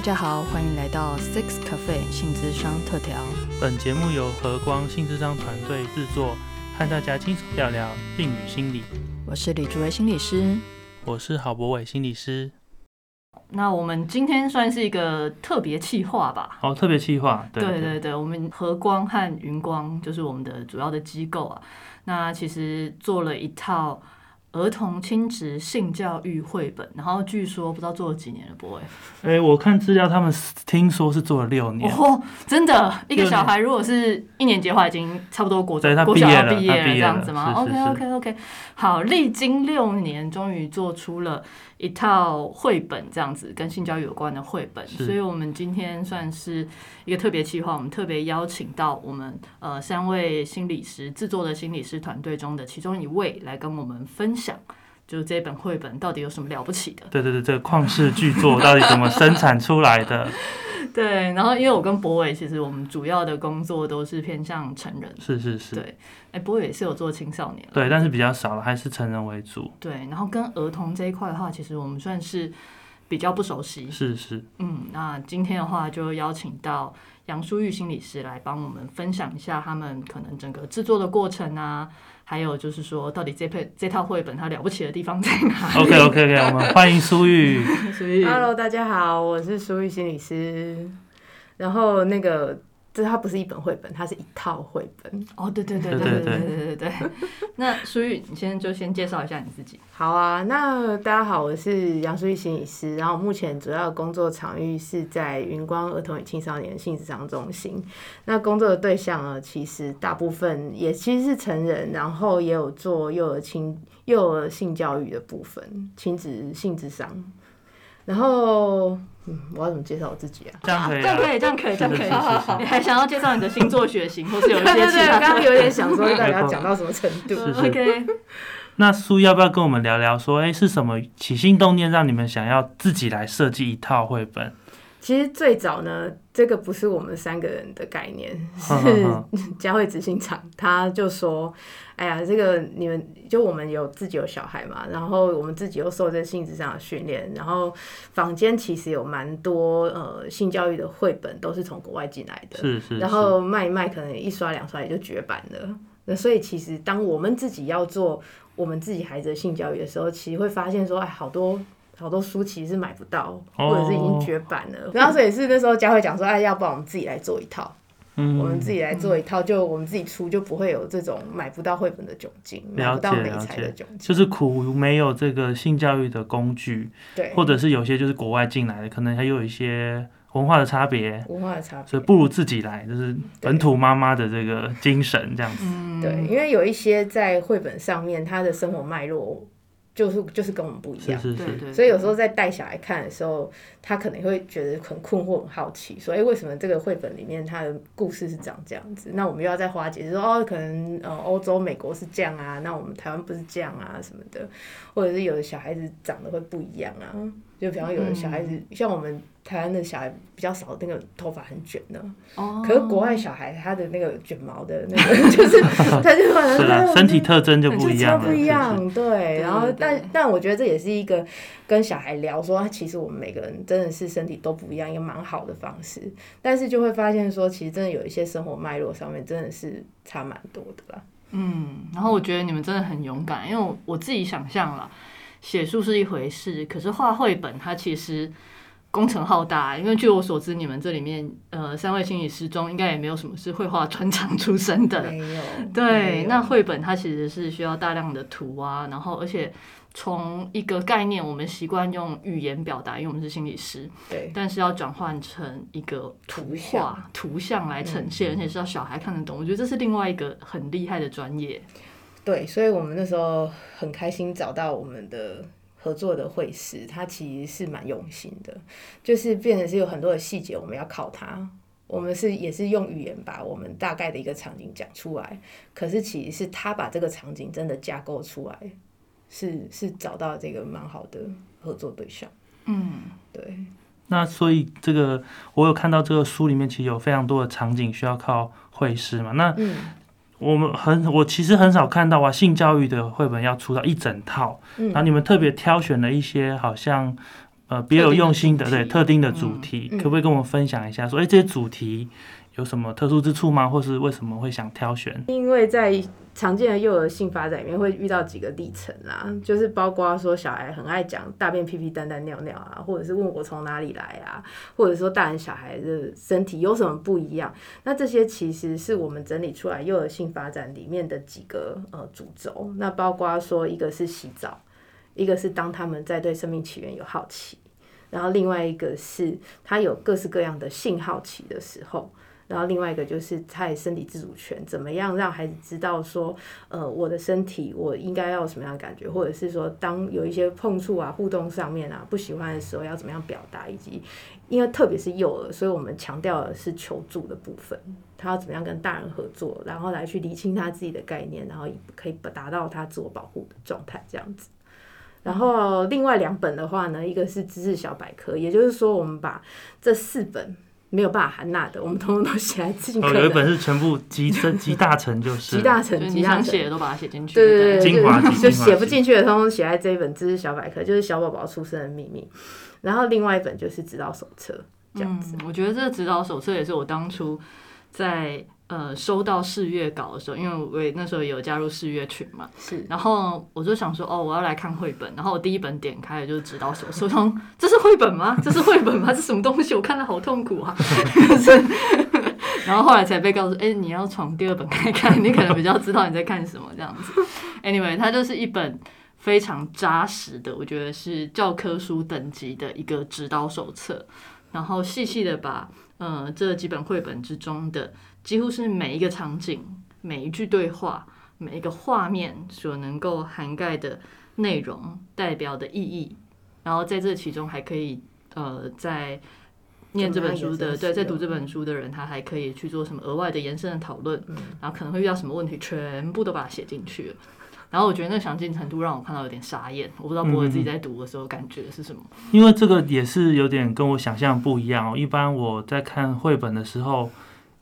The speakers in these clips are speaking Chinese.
大家好，欢迎来到 Six Cafe 性智商特调。本节目由和光性智商团队制作，和大家轻松聊聊性与心理。我是李竹薇心理师，我是郝博伟心理师。那我们今天算是一个特别企划吧？哦，特别企划，对对对，我们和光和云光就是我们的主要的机构啊。那其实做了一套。儿童亲职性教育绘本，然后据说不知道做了几年了，boy。哎，我看资料，他们听说是做了六年。哦，真的，一个小孩如果是一年级的话，已经差不多国中、国小要毕业了这样子吗？OK OK OK，好，历经六年，终于做出了。一套绘本这样子跟性教育有关的绘本，所以我们今天算是一个特别企划，我们特别邀请到我们呃三位心理师制作的心理师团队中的其中一位来跟我们分享，就是这本绘本到底有什么了不起的？对对对，这个旷世巨作到底怎么生产出来的？对，然后因为我跟博伟，其实我们主要的工作都是偏向成人，是是是，对，哎，博伟也是有做青少年，对，但是比较少了，还是成人为主。对，然后跟儿童这一块的话，其实我们算是比较不熟悉，是是，嗯，那今天的话就邀请到杨淑玉心理师来帮我们分享一下他们可能整个制作的过程啊。还有就是说，到底这配这套绘本它了不起的地方在哪？OK OK OK，我们欢迎苏玉。苏玉，Hello，大家好，我是苏玉心理师。然后那个。这它不是一本绘本，它是一套绘本。哦，对对对对对对对对对。那舒玉，你先就先介绍一下你自己。好啊，那大家好，我是杨舒玉心理师，然后目前主要工作场域是在云光儿童与青少年性智商中心。那工作的对象呢，其实大部分也其实是成人，然后也有做幼儿亲幼儿性教育的部分，亲子性智商。然后，嗯，我要怎么介绍我自己啊？这样可以，这样可以，这样可以，这样可以。好好好，你还想要介绍你的星座血型，或是有一些对对，刚刚有点想说，大家讲到什么程度？OK。那苏要不要跟我们聊聊？说，哎，是什么起心动念让你们想要自己来设计一套绘本？其实最早呢，这个不是我们三个人的概念，是 佳慧执行长，他就说：“哎呀，这个你们就我们有自己有小孩嘛，然后我们自己又受这性质上的训练，然后坊间其实有蛮多呃性教育的绘本都是从国外进来的，是是，然后卖一卖，可能一刷两刷也就绝版了。那所以其实当我们自己要做我们自己孩子的性教育的时候，其实会发现说，哎，好多。”好多书其实是买不到，或者是已经绝版了。然后所以是那时候佳慧讲说：“哎，要不然我们自己来做一套，我们自己来做一套，就我们自己出，就不会有这种买不到绘本的窘境，买不到美材的窘境。就是苦没有这个性教育的工具，对，或者是有些就是国外进来的，可能还有一些文化的差别，文化的差别，所以不如自己来，就是本土妈妈的这个精神这样子。对，因为有一些在绘本上面，他的生活脉络。就是就是跟我们不一样，所以有时候在带小孩看的时候，他可能会觉得很困惑、很好奇，说：“哎，为什么这个绘本里面他的故事是长这样子？”那我们又要再花解释说：“哦，可能呃欧洲、美国是这样啊，那我们台湾不是这样啊什么的，或者是有的小孩子长得会不一样啊。”就比方有的小孩子，像我们台湾的小孩比较少，那个头发很卷的。哦。可是国外小孩他的那个卷毛的那个，就是 他就可能身体特征就不一样。不一样，对。然后，但但我觉得这也是一个跟小孩聊说，其实我们每个人真的是身体都不一样，一个蛮好的方式。但是就会发现说，其实真的有一些生活脉络上面真的是差蛮多的啦。嗯，然后我觉得你们真的很勇敢，因为我自己想象了。写书是一回事，可是画绘本它其实工程浩大。因为据我所知，你们这里面呃三位心理师中应该也没有什么是绘画专长出身的。没有。对，那绘本它其实是需要大量的图啊，然后而且从一个概念，我们习惯用语言表达，因为我们是心理师。对。但是要转换成一个图画、图像来呈现，而且是要小孩看得懂。我觉得这是另外一个很厉害的专业。对，所以我们那时候很开心找到我们的合作的会师，他其实是蛮用心的，就是变成是有很多的细节我们要靠他。我们是也是用语言把我们大概的一个场景讲出来，可是其实是他把这个场景真的架构出来，是是找到这个蛮好的合作对象。嗯，对。那所以这个我有看到这个书里面其实有非常多的场景需要靠会师嘛？那嗯。我们很，我其实很少看到啊，性教育的绘本要出到一整套，然后你们特别挑选了一些好像呃别有用心的对特定的主题，可不可以跟我们分享一下？说哎，这些主题有什么特殊之处吗？或是为什么会想挑选？因为在常见的幼儿性发展里面会遇到几个历程啦，就是包括说小孩很爱讲大便、屁屁、蛋蛋、尿尿啊，或者是问我从哪里来啊，或者说大人小孩的身体有什么不一样。那这些其实是我们整理出来幼儿性发展里面的几个呃主轴。那包括说一个是洗澡，一个是当他们在对生命起源有好奇，然后另外一个是他有各式各样的性好奇的时候。然后另外一个就是他的身体自主权，怎么样让孩子知道说，呃，我的身体我应该要什么样的感觉，或者是说，当有一些碰触啊、互动上面啊不喜欢的时候，要怎么样表达，以及因为特别是幼儿，所以我们强调的是求助的部分，他要怎么样跟大人合作，然后来去理清他自己的概念，然后可以达到他自我保护的状态这样子。然后另外两本的话呢，一个是知识小百科，也就是说我们把这四本。没有办法含纳的，我们通通都写在自己。有一本是全部集成集大成，就是集大成，集大成写的都把它写进去。对对对，精华就写不进去的，通通写在这一本知识小百科，就是小宝宝出生的秘密。然后另外一本就是指导手册，这样子。我觉得这个指导手册也是我当初在。呃，收到试阅稿的时候，因为我那时候有加入试阅群嘛，是，然后我就想说，哦，我要来看绘本，然后我第一本点开的就是指导手册，这是绘本吗？这是绘本吗？这是什么东西？我看的好痛苦啊！然后后来才被告诉，哎，你要从第二本开看，你可能比较知道你在看什么这样子。Anyway，它就是一本非常扎实的，我觉得是教科书等级的一个指导手册，然后细细的把，呃，这几本绘本之中的。几乎是每一个场景、每一句对话、每一个画面所能够涵盖的内容代表的意义，然后在这其中还可以呃，在念这本书的对，在读这本书的人，他还可以去做什么额外的延伸的讨论，然后可能会遇到什么问题，全部都把它写进去了。然后我觉得那详尽程度让我看到有点傻眼，我不知道博尔自己在读的时候感觉是什么。因为这个也是有点跟我想象不一样哦。一般我在看绘本的时候。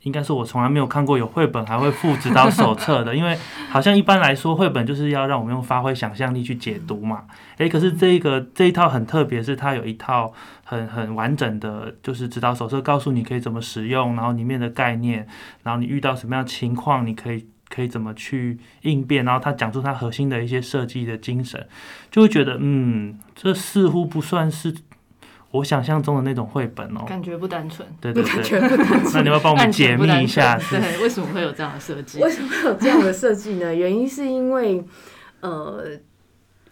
应该是我从来没有看过有绘本还会附指导手册的，因为好像一般来说绘本就是要让我们用发挥想象力去解读嘛。诶，可是这一个这一套很特别，是它有一套很很完整的，就是指导手册，告诉你可以怎么使用，然后里面的概念，然后你遇到什么样情况，你可以可以怎么去应变，然后他讲出他核心的一些设计的精神，就会觉得嗯，这似乎不算是。我想象中的那种绘本哦，感觉不单纯，对对对，那你要帮我们解密一下，对，为什么会有这样的设计？为什么会有这样的设计呢？原因是因为，呃，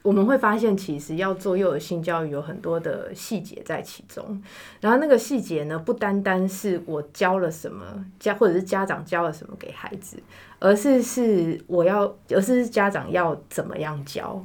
我们会发现，其实要做幼儿性教育有很多的细节在其中，然后那个细节呢，不单单是我教了什么家，或者是家长教了什么给孩子，而是是我要，而是家长要怎么样教。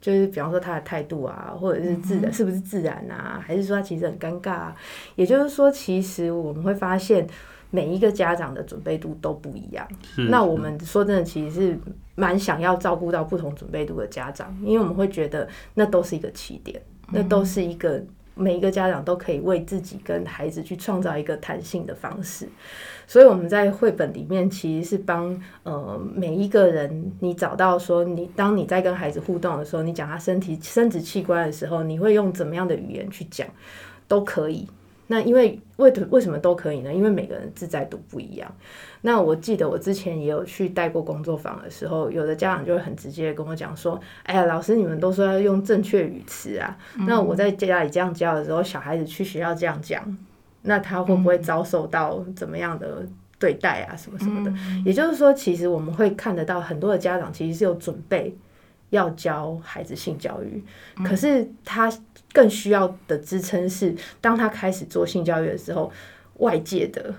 就是比方说他的态度啊，或者是自然是不是自然啊，还是说他其实很尴尬？啊？也就是说，其实我们会发现每一个家长的准备度都不一样。那我们说真的，其实是蛮想要照顾到不同准备度的家长，因为我们会觉得那都是一个起点，那都是一个。每一个家长都可以为自己跟孩子去创造一个弹性的方式，所以我们在绘本里面其实是帮呃每一个人，你找到说你当你在跟孩子互动的时候，你讲他身体生殖器官的时候，你会用怎么样的语言去讲，都可以。那因为为为什么都可以呢？因为每个人自在度不一样。那我记得我之前也有去带过工作坊的时候，有的家长就会很直接跟我讲说：“哎呀，老师你们都说要用正确语词啊，那我在家里这样教的时候，小孩子去学校这样讲，那他会不会遭受到怎么样的对待啊？什么什么的？也就是说，其实我们会看得到很多的家长其实是有准备要教孩子性教育，可是他。更需要的支撑是，当他开始做性教育的时候，外界的。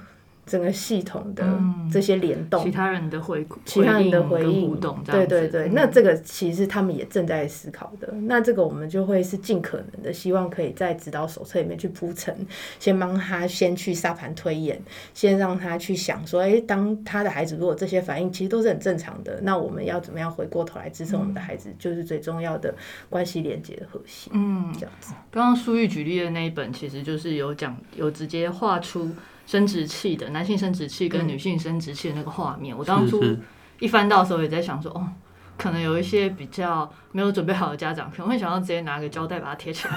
整个系统的这些联动，其他人的回其他人的回应，对对对，那这个其实他们也正在思考的。那这个我们就会是尽可能的，希望可以在指导手册里面去铺陈，先帮他先去沙盘推演，先让他去想说，哎，当他的孩子如果这些反应其实都是很正常的，那我们要怎么样回过头来支撑我们的孩子，就是最重要的关系连接的核心。嗯，这样子。刚刚苏玉举例的那一本，其实就是有讲有直接画出。生殖器的男性生殖器跟女性生殖器的那个画面，我当初一翻到的时候也在想说，哦，可能有一些比较没有准备好的家长，可能会想要直接拿个胶带把它贴起来，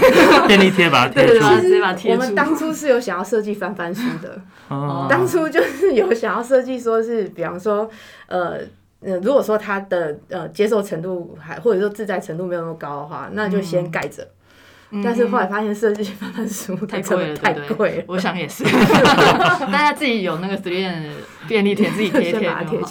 便利贴把它贴住。直接把它贴住。我们当初是有想要设计翻翻书的，当初就是有想要设计说是，比方说，呃，呃，如果说他的呃接受程度还或者说自在程度没有那么高的话，那就先盖着。但是后来发现设计翻翻书 太贵了，太贵了。我想也是，大家自己有那个 student 便利贴自己贴贴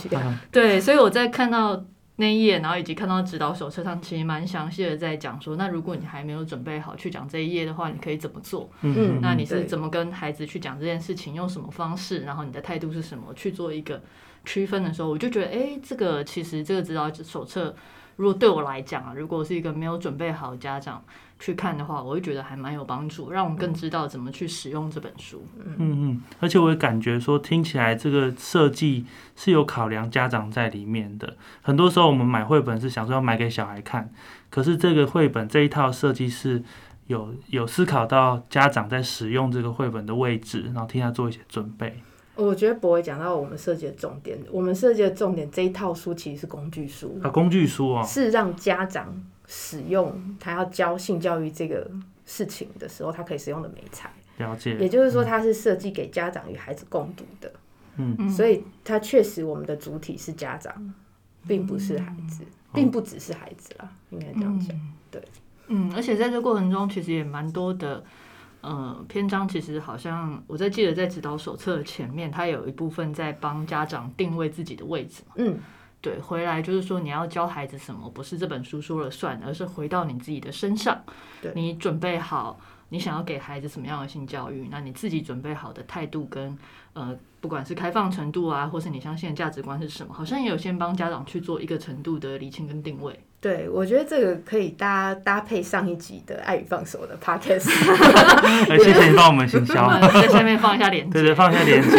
就好。对，所以我在看到。那一页，然后以及看到指导手册上，其实蛮详细的在讲说，那如果你还没有准备好去讲这一页的话，你可以怎么做？嗯，那你是怎么跟孩子去讲这件事情，用什么方式？然后你的态度是什么？去做一个区分的时候，我就觉得，哎，这个其实这个指导手册，如果对我来讲啊，如果是一个没有准备好的家长。去看的话，我会觉得还蛮有帮助，让我们更知道怎么去使用这本书。嗯嗯，而且我也感觉说，听起来这个设计是有考量家长在里面的。很多时候我们买绘本是想说要买给小孩看，可是这个绘本这一套设计是有有思考到家长在使用这个绘本的位置，然后替他做一些准备。我觉得不会讲到我们设计的重点，我们设计的重点这一套书其实是工具书啊，工具书啊，是让家长。使用他要教性教育这个事情的时候，他可以使用的美材。了解。也就是说，它是设计给家长与孩子共读的。嗯。所以，它确实我们的主体是家长，并不是孩子，并不只是孩子啦，应该这样讲。对。嗯，而且在这过程中，其实也蛮多的，呃，篇章其实好像我在记得在指导手册前面，它有一部分在帮家长定位自己的位置。嗯。对，回来就是说你要教孩子什么，不是这本书说了算，而是回到你自己的身上。对，你准备好你想要给孩子什么样的性教育，那你自己准备好的态度跟呃，不管是开放程度啊，或是你相信的价值观是什么，好像也有先帮家长去做一个程度的理清跟定位。对，我觉得这个可以搭搭配上一集的爱与放手的 podcast。谢谢你帮我们行销，在下面放一下链接。对对，放一下链接，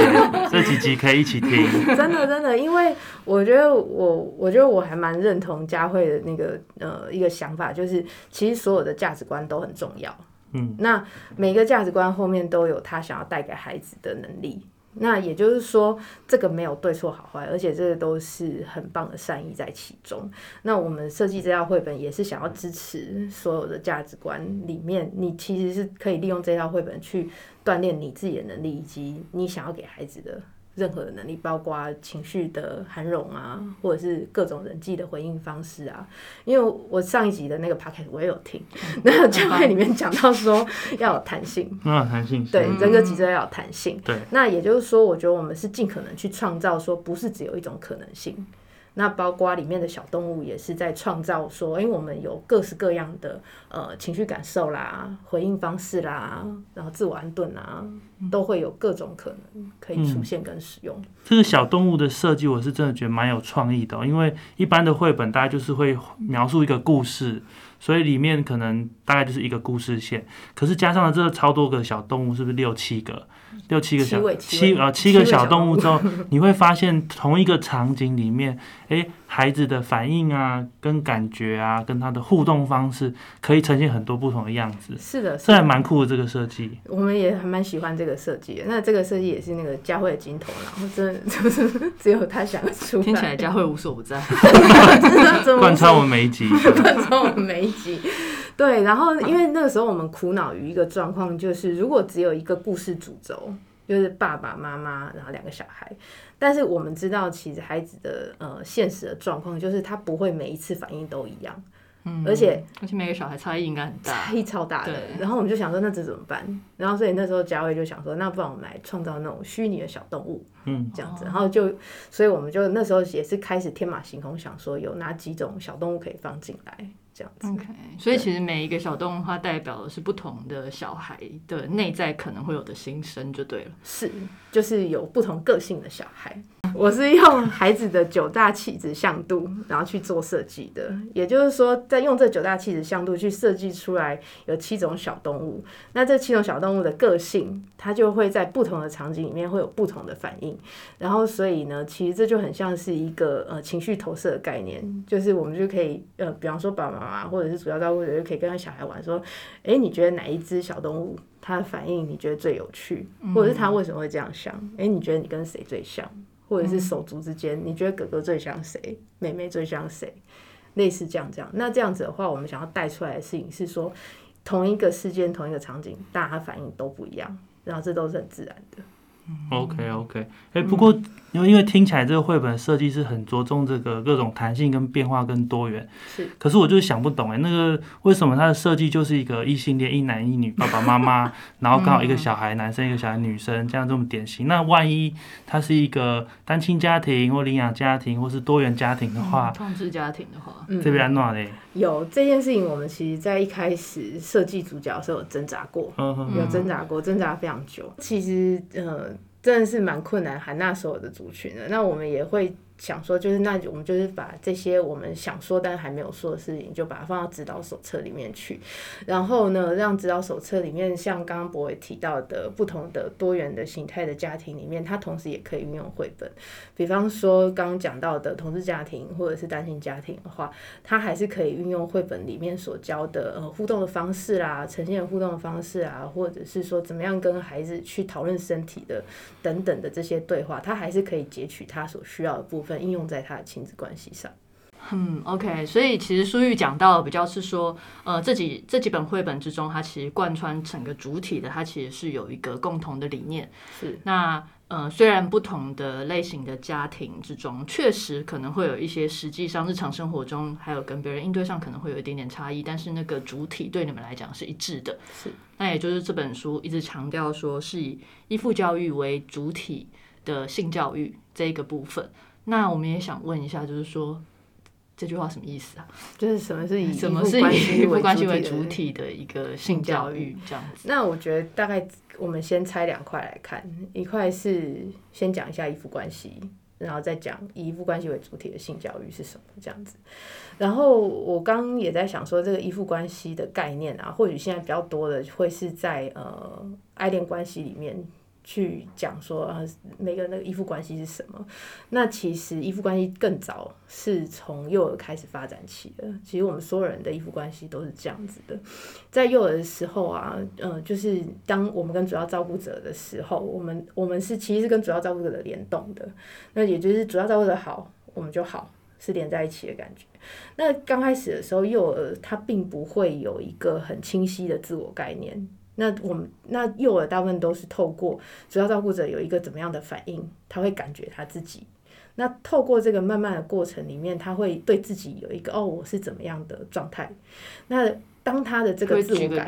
这几集可以一起听。真的真的，因为我觉得我我觉得我还蛮认同佳慧的那个呃一个想法，就是其实所有的价值观都很重要。嗯，那每个价值观后面都有他想要带给孩子的能力。那也就是说，这个没有对错好坏，而且这个都是很棒的善意在其中。那我们设计这套绘本也是想要支持所有的价值观里面，你其实是可以利用这套绘本去锻炼你自己的能力，以及你想要给孩子的。任何的能力，包括情绪的涵容啊，或者是各种人际的回应方式啊。因为我上一集的那个 podcast 我也有听，那个教会里面讲到说要有弹性，要有，弹性，对，人格脊椎要有弹性。对，那也就是说，我觉得我们是尽可能去创造，说不是只有一种可能性。那包括里面的小动物也是在创造说，因为我们有各式各样的呃情绪感受啦、回应方式啦，然后自我安顿啊，都会有各种可能可以出现跟使用。这个小动物的设计，我是真的觉得蛮有创意的，因为一般的绘本大家就是会描述一个故事，所以里面可能大概就是一个故事线，可是加上了这超多个小动物，是不是六七个？六七个小七呃七个小动物。之后，你会发现同一个场景里面，哎，孩子的反应啊，跟感觉啊，跟他的互动方式，可以呈现很多不同的样子。是的，这还蛮酷的这个设计。我们也还蛮喜欢这个设计。那这个设计也是那个佳慧的金头脑，真的就是只有他想出。听起来佳慧无所不在，贯穿我们每一集，贯穿我们每一集。对，然后因为那个时候我们苦恼于一个状况，就是如果只有一个故事主轴，就是爸爸妈妈，然后两个小孩，但是我们知道其实孩子的呃现实的状况就是他不会每一次反应都一样，嗯，而且而且每个小孩差异应该很大，差异超大的。然后我们就想说那这怎么办？然后所以那时候嘉伟就想说，那不然我们来创造那种虚拟的小动物，嗯，这样子。然后就所以我们就那时候也是开始天马行空想说有哪几种小动物可以放进来。这样子，OK，所以其实每一个小动物它代表的是不同的小孩的内在可能会有的心声，就对了。是，就是有不同个性的小孩。我是用孩子的九大气质向度，然后去做设计的。也就是说，在用这九大气质向度去设计出来有七种小动物。那这七种小动物的个性，它就会在不同的场景里面会有不同的反应。然后，所以呢，其实这就很像是一个呃情绪投射的概念，就是我们就可以呃，比方说爸爸妈妈或者是主要照顾者就可以跟小孩玩说，哎，你觉得哪一只小动物它的反应你觉得最有趣，或者是它为什么会这样想？哎，你觉得你跟谁最像？或者是手足之间，你觉得哥哥最像谁，妹妹最像谁？类似这样这样。那这样子的话，我们想要带出来的事情是说，同一个事件、同一个场景，大家反应都不一样，然后这都是很自然的。OK OK，哎，不过因为因为听起来这个绘本设计是很着重这个各种弹性跟变化跟多元，是。可是我就是想不懂哎，那个为什么它的设计就是一个异性恋一男一女爸爸妈妈，然后刚好一个小孩男生一个小孩女生这样这么典型。那万一它是一个单亲家庭或领养家庭或是多元家庭的话，同志家庭的话，这边安怎嘞？有这件事情，我们其实在一开始设计主角的时候有挣扎过，有挣扎过，挣扎非常久。其实，呃，真的是蛮困难，喊那所有的族群的。那我们也会。想说就是那我们就是把这些我们想说但还没有说的事情，就把它放到指导手册里面去，然后呢，让指导手册里面像刚刚博伟提到的不同的多元的形态的家庭里面，它同时也可以运用绘本。比方说刚刚讲到的同志家庭或者是单亲家庭的话，它还是可以运用绘本里面所教的呃互动的方式啦，呈现互动的方式啊，或者是说怎么样跟孩子去讨论身体的等等的这些对话，它还是可以截取他所需要的部。分应用在他的亲子关系上。嗯，OK，所以其实书玉讲到比较是说，呃，这几这几本绘本之中，它其实贯穿整个主体的，它其实是有一个共同的理念。是那呃，虽然不同的类型的家庭之中，确实可能会有一些实际上日常生活中还有跟别人应对上可能会有一点点差异，但是那个主体对你们来讲是一致的。是那也就是这本书一直强调说，是以依附教育为主体的性教育这一个部分。那我们也想问一下，就是说这句话什么意思啊？就是什么是以 什么是以依附关系为主体的一个性教育这样子？那我觉得大概我们先拆两块来看，一块是先讲一下依附关系，然后再讲以依附关系为主体的性教育是什么这样子。然后我刚刚也在想说，这个依附关系的概念啊，或许现在比较多的会是在呃爱恋关系里面。去讲说啊，每个那个依附关系是什么？那其实依附关系更早是从幼儿开始发展起的。其实我们所有人的依附关系都是这样子的，在幼儿的时候啊，嗯，就是当我们跟主要照顾者的时候，我们我们是其实是跟主要照顾者的联动的。那也就是主要照顾者好，我们就好，是连在一起的感觉。那刚开始的时候，幼儿他并不会有一个很清晰的自我概念。那我们那幼儿大部分都是透过主要照顾者有一个怎么样的反应，他会感觉他自己。那透过这个慢慢的过程里面，他会对自己有一个哦，我是怎么样的状态。那当他的这个自我感。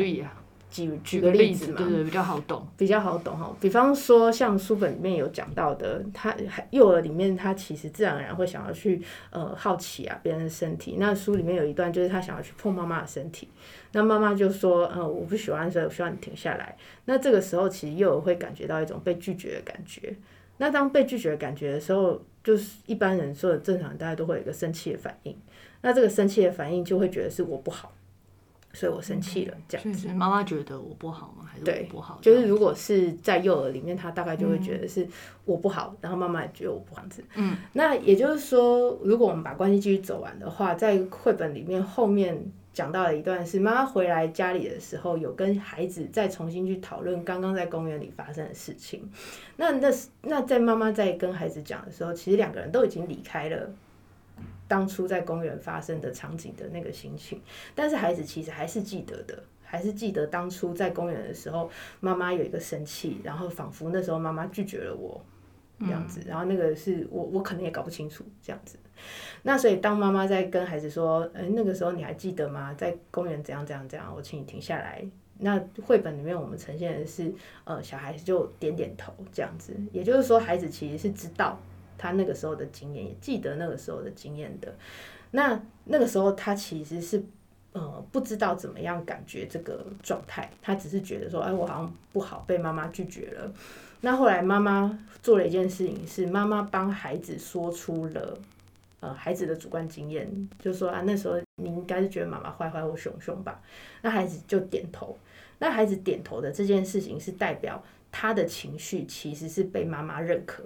举举个例子嘛，对对，比较好懂，比较好懂哈。比方说，像书本里面有讲到的，他幼儿里面他其实自然而然会想要去呃好奇啊别人的身体。那书里面有一段就是他想要去碰妈妈的身体，那妈妈就说呃我不喜欢，所以我希望你停下来。那这个时候其实幼儿会感觉到一种被拒绝的感觉。那当被拒绝的感觉的时候，就是一般人说的正常，大家都会有一个生气的反应。那这个生气的反应就会觉得是我不好。所以我生气了，这样子。妈妈觉得我不好吗？还是我不好？就是如果是在幼儿里面，他大概就会觉得是我不好，然后妈妈也觉得我不好。嗯，那也就是说，如果我们把关系继续走完的话，在绘本里面后面讲到了一段是妈妈回来家里的时候，有跟孩子再重新去讨论刚刚在公园里发生的事情。那那那在妈妈在跟孩子讲的时候，其实两个人都已经离开了。当初在公园发生的场景的那个心情，但是孩子其实还是记得的，还是记得当初在公园的时候，妈妈有一个生气，然后仿佛那时候妈妈拒绝了我这样子，然后那个是我我可能也搞不清楚这样子。那所以当妈妈在跟孩子说，哎，那个时候你还记得吗？在公园怎样怎样怎样，我请你停下来。那绘本里面我们呈现的是，呃，小孩子就点点头这样子，也就是说孩子其实是知道。他那个时候的经验，也记得那个时候的经验的。那那个时候他其实是呃不知道怎么样感觉这个状态，他只是觉得说，哎，我好像不好，被妈妈拒绝了。那后来妈妈做了一件事情，是妈妈帮孩子说出了呃孩子的主观经验，就说啊那时候你应该是觉得妈妈坏坏或凶凶吧。那孩子就点头。那孩子点头的这件事情是代表他的情绪其实是被妈妈认可。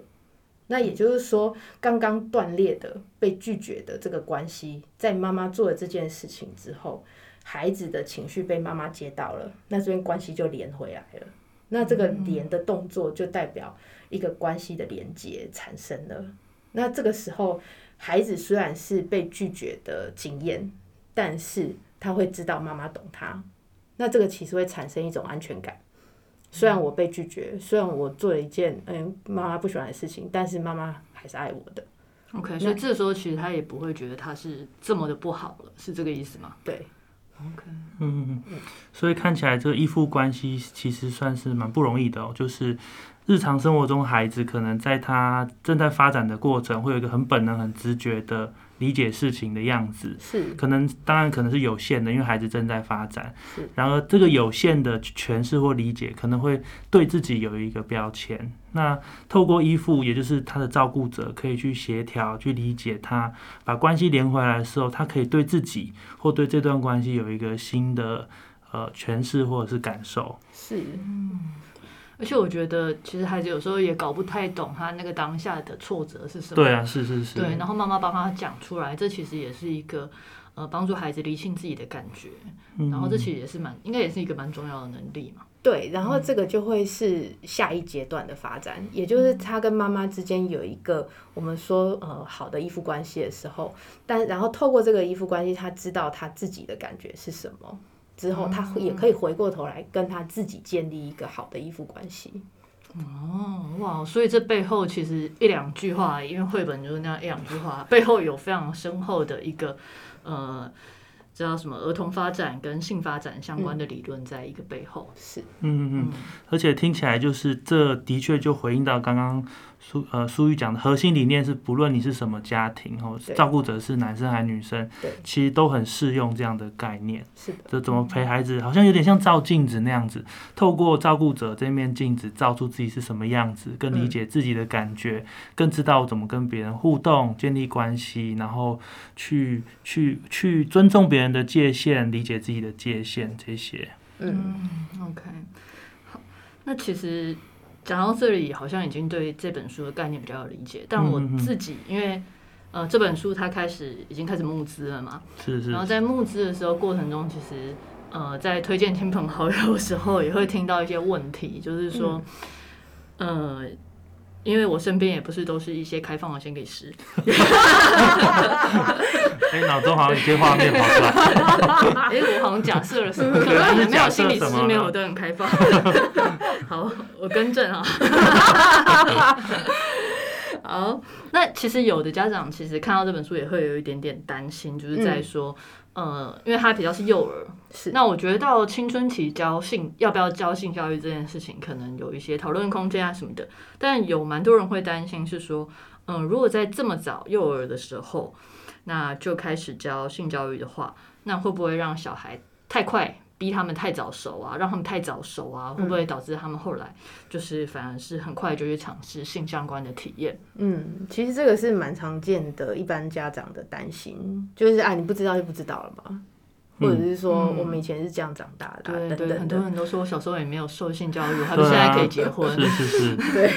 那也就是说，刚刚断裂的、被拒绝的这个关系，在妈妈做了这件事情之后，孩子的情绪被妈妈接到了，那这边关系就连回来了。那这个连的动作就代表一个关系的连接产生了。那这个时候，孩子虽然是被拒绝的经验，但是他会知道妈妈懂他。那这个其实会产生一种安全感。虽然我被拒绝，虽然我做了一件嗯妈妈不喜欢的事情，但是妈妈还是爱我的。OK，所以这时候其实他也不会觉得他是这么的不好了，是这个意思吗？对。OK，嗯嗯，所以看起来这个依附关系其实算是蛮不容易的哦。就是日常生活中，孩子可能在他正在发展的过程，会有一个很本能、很直觉的。理解事情的样子是可能，当然可能是有限的，因为孩子正在发展。是，然而这个有限的诠释或理解，可能会对自己有一个标签。那透过依附，也就是他的照顾者，可以去协调、去理解他，把关系连回来的时候，他可以对自己或对这段关系有一个新的呃诠释或者是感受。是，嗯。而且我觉得，其实孩子有时候也搞不太懂他那个当下的挫折是什么。对啊，是是是。对，然后妈妈帮他讲出来，这其实也是一个呃帮助孩子理清自己的感觉。然后这其实也是蛮，应该也是一个蛮重要的能力嘛。对，然后这个就会是下一阶段的发展，也就是他跟妈妈之间有一个我们说呃好的依附关系的时候，但然后透过这个依附关系，他知道他自己的感觉是什么。之后，他也可以回过头来跟他自己建立一个好的依附关系。哦，哇！所以这背后其实一两句话，因为绘本就是那样一两句话，背后有非常深厚的一个呃。知道什么儿童发展跟性发展相关的理论，在一个背后是，嗯嗯嗯，而且听起来就是这的确就回应到刚刚苏呃苏玉讲的核心理念是，不论你是什么家庭哦，照顾者是男生还是女生，对，其实都很适用这样的概念。是的，这怎么陪孩子，好像有点像照镜子那样子，透过照顾者这面镜子照出自己是什么样子，更理解自己的感觉，更知道怎么跟别人互动、建立关系，然后去去去尊重别人。的界限，理解自己的界限，这些。嗯，OK，好。那其实讲到这里，好像已经对这本书的概念比较有理解。但我自己，因为呃，这本书它开始已经开始募资了嘛，是是。然后在募资的时候过程中，其实呃，在推荐亲朋好友的时候，也会听到一些问题，就是说，呃。因为我身边也不是都是一些开放的先给师，哎，脑中好像有些画面跑出来，哎，我好像假设了什么？没有心理师，没有都很开放。好，我更正啊。好，那其实有的家长其实看到这本书也会有一点点担心，就是在说。呃，因为他比较是幼儿，是那我觉得到青春期教性要不要教性教育这件事情，可能有一些讨论空间啊什么的。但有蛮多人会担心是说，嗯，如果在这么早幼儿的时候，那就开始教性教育的话，那会不会让小孩太快？逼他们太早熟啊，让他们太早熟啊，会不会导致他们后来就是反而是很快就去尝试性相关的体验？嗯，其实这个是蛮常见的，一般家长的担心就是啊，你不知道就不知道了嘛。或者是说，我们以前是这样长大的，对对，很多人都说我小时候也没有受性教育，他们现在可以结婚，是是是。对，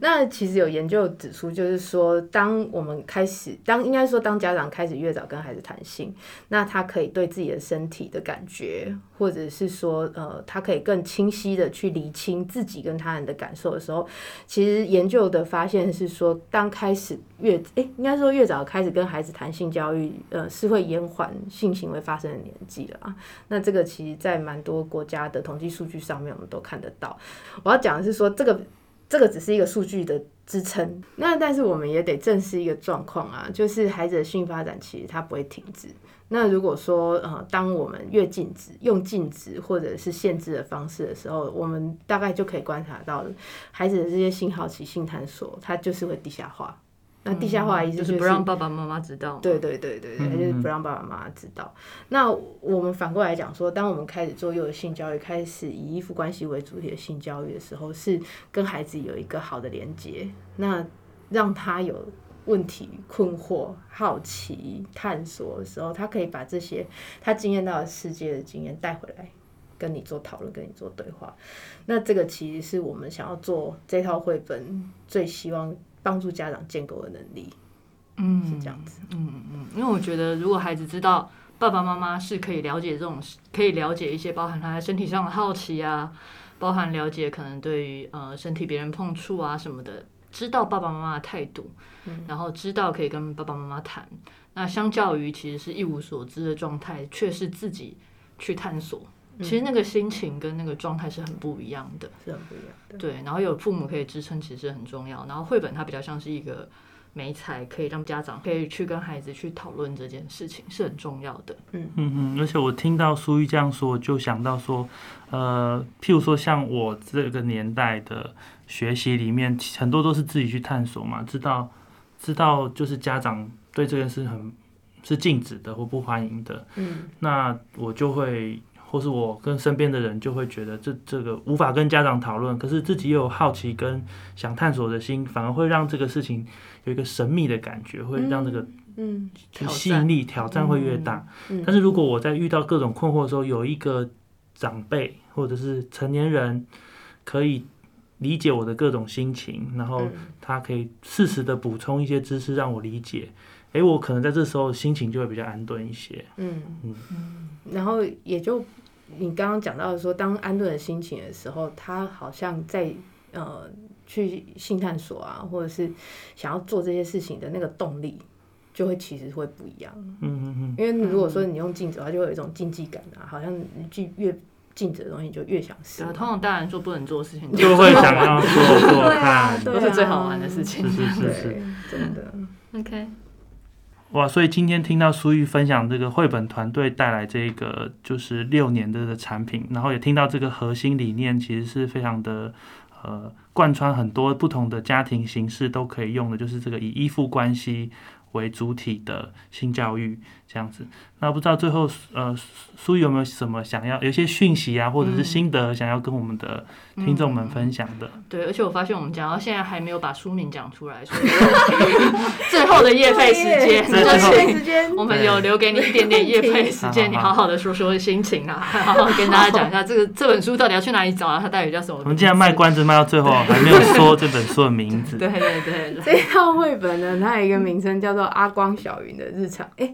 那其实有研究指出，就是说，当我们开始，当应该说，当家长开始越早跟孩子谈性，那他可以对自己的身体的感觉，或者是说，呃，他可以更清晰的去理清自己跟他人的感受的时候，其实研究的发现是说，当开始越，哎，应该说越早开始跟孩子谈性教育，呃，是会延缓性行为发生的。年纪了啊，那这个其实，在蛮多国家的统计数据上面，我们都看得到。我要讲的是说，这个这个只是一个数据的支撑。那但是我们也得正视一个状况啊，就是孩子的性发展其实它不会停止。那如果说呃，当我们越禁止、用禁止或者是限制的方式的时候，我们大概就可以观察到，孩子的这些性好奇、性探索，它就是会地下化。那地下化意思就是不让爸爸妈妈知道。对对对对对，就是不让爸爸妈妈知道。那我们反过来讲说，当我们开始做幼儿性教育，开始以依附关系为主体的性教育的时候，是跟孩子有一个好的连接，那让他有问题、困惑、好奇、探索的时候，他可以把这些他经验到的世界的经验带回来，跟你做讨论，跟你做对话。那这个其实是我们想要做这套绘本最希望。帮助家长建构的能力，嗯，是这样子，嗯嗯嗯，因为我觉得如果孩子知道爸爸妈妈是可以了解这种，可以了解一些包含他身体上的好奇啊，包含了解可能对于呃身体别人碰触啊什么的，知道爸爸妈妈的态度，然后知道可以跟爸爸妈妈谈。那相较于其实是一无所知的状态，却是自己去探索，其实那个心情跟那个状态是很不一样的，是很不一样的。对，然后有父母可以支撑，其实很重要。然后绘本它比较像是一个。美彩可以让家长可以去跟孩子去讨论这件事情是很重要的。嗯嗯嗯，而且我听到苏玉这样说，就想到说，呃，譬如说像我这个年代的学习里面，很多都是自己去探索嘛，知道知道就是家长对这件事很是禁止的或不欢迎的。嗯，那我就会。或是我跟身边的人就会觉得这这个无法跟家长讨论，可是自己又有好奇跟想探索的心，反而会让这个事情有一个神秘的感觉，会让这个嗯吸引力挑战会越大。但是如果我在遇到各种困惑的时候，有一个长辈或者是成年人可以理解我的各种心情，然后他可以适时的补充一些知识让我理解。哎，我可能在这时候心情就会比较安顿一些。嗯嗯嗯，然后也就你刚刚讲到的说，当安顿的心情的时候，他好像在呃去性探索啊，或者是想要做这些事情的那个动力，就会其实会不一样。嗯嗯嗯，因为如果说你用镜子，它就会有一种禁忌感啊，好像你越禁止的东西就越想试。通常大人做不能做的事情，就会想要做做看，都是最好玩的事情。是是是，真的。OK。哇，所以今天听到苏玉分享这个绘本团队带来这个就是六年的的产品，然后也听到这个核心理念其实是非常的呃贯穿很多不同的家庭形式都可以用的，就是这个以依附关系为主体的性教育这样子。那不知道最后呃苏玉有没有什么想要有些讯息啊，或者是心得想要跟我们的听众们分享的？对，而且我发现我们讲到现在还没有把书名讲出来，所以 最后的夜费时间，最后时间，我们有留给你一点点夜费时间，你好好的说说心情啊，好好跟大家讲一下这个这本书到底要去哪里找啊？它到底叫什么？我们竟然卖关子卖到最后还没有说这本书的名字。对对对，这套绘本呢，它有一个名称叫做《阿光小云的日常》。哎。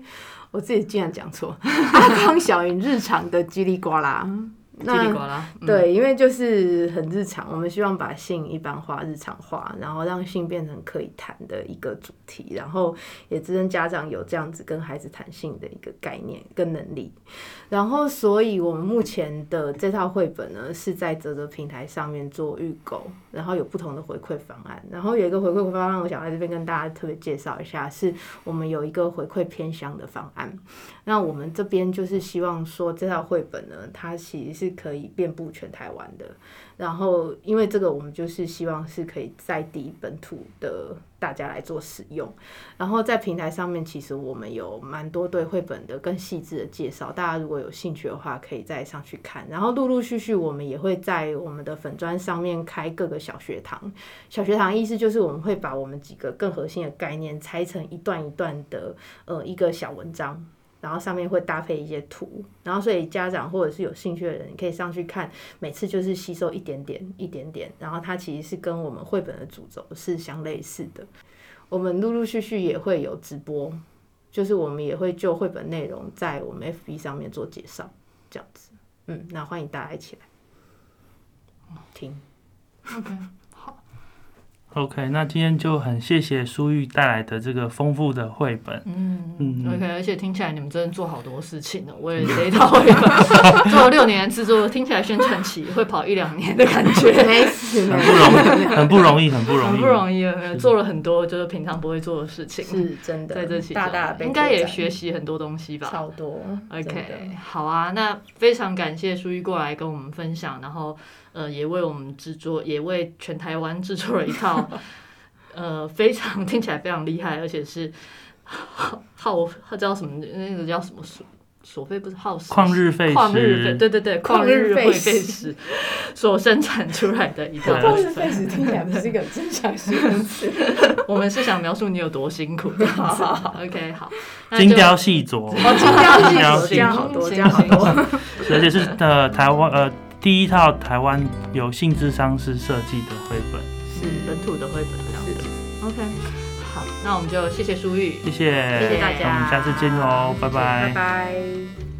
我自己竟然讲错，阿光小云日常的叽里呱啦。叽里呱啦，对，因为就是很日常，我们希望把性一般化、日常化，然后让性变成可以谈的一个主题，然后也支撑家长有这样子跟孩子谈性的一个概念跟能力。然后，所以我们目前的这套绘本呢，是在泽泽平台上面做预购，然后有不同的回馈方案。然后有一个回馈方案，我想在这边跟大家特别介绍一下，是我们有一个回馈偏乡的方案。那我们这边就是希望说，这套绘本呢，它其实是可以遍布全台湾的。然后，因为这个，我们就是希望是可以在地本土的大家来做使用。然后在平台上面，其实我们有蛮多对绘本的更细致的介绍，大家如果有兴趣的话，可以再上去看。然后陆陆续续，我们也会在我们的粉砖上面开各个小学堂。小学堂意思就是我们会把我们几个更核心的概念拆成一段一段的呃一个小文章。然后上面会搭配一些图，然后所以家长或者是有兴趣的人你可以上去看，每次就是吸收一点点一点点，然后它其实是跟我们绘本的主轴是相类似的。我们陆陆续续也会有直播，就是我们也会就绘本内容在我们 FB 上面做介绍，这样子。嗯，那欢迎大家一起来听。OK，那今天就很谢谢苏玉带来的这个丰富的绘本。嗯嗯，OK，而且听起来你们真的做好多事情了，为了这一套绘本做了六年制作，听起来宣传期会跑一两年的感觉，没事，很不容易，很不容易，很不容易，很不容易，做了很多就是平常不会做的事情，是真的，在这期大大应该也学习很多东西吧，超多。OK，好啊，那非常感谢苏玉过来跟我们分享，然后。呃，也为我们制作，也为全台湾制作了一套，呃，非常听起来非常厉害，而且是耗耗，它叫什么？那个叫什么所所费不是耗时？旷日费时。旷日费，对对对，旷日费时所生产出来的一套。旷日费时听起来不是一个正常形容词。我们是想描述你有多辛苦。好好好，OK，好。精雕细琢。精雕细琢，加好多，加好多。而且是呃，台湾呃。第一套台湾有性智商师设计的绘本，是本土的绘本，这样子。OK。好，那我们就谢谢舒玉，谢谢，谢谢大家，我们下次见喽，拜拜，拜拜。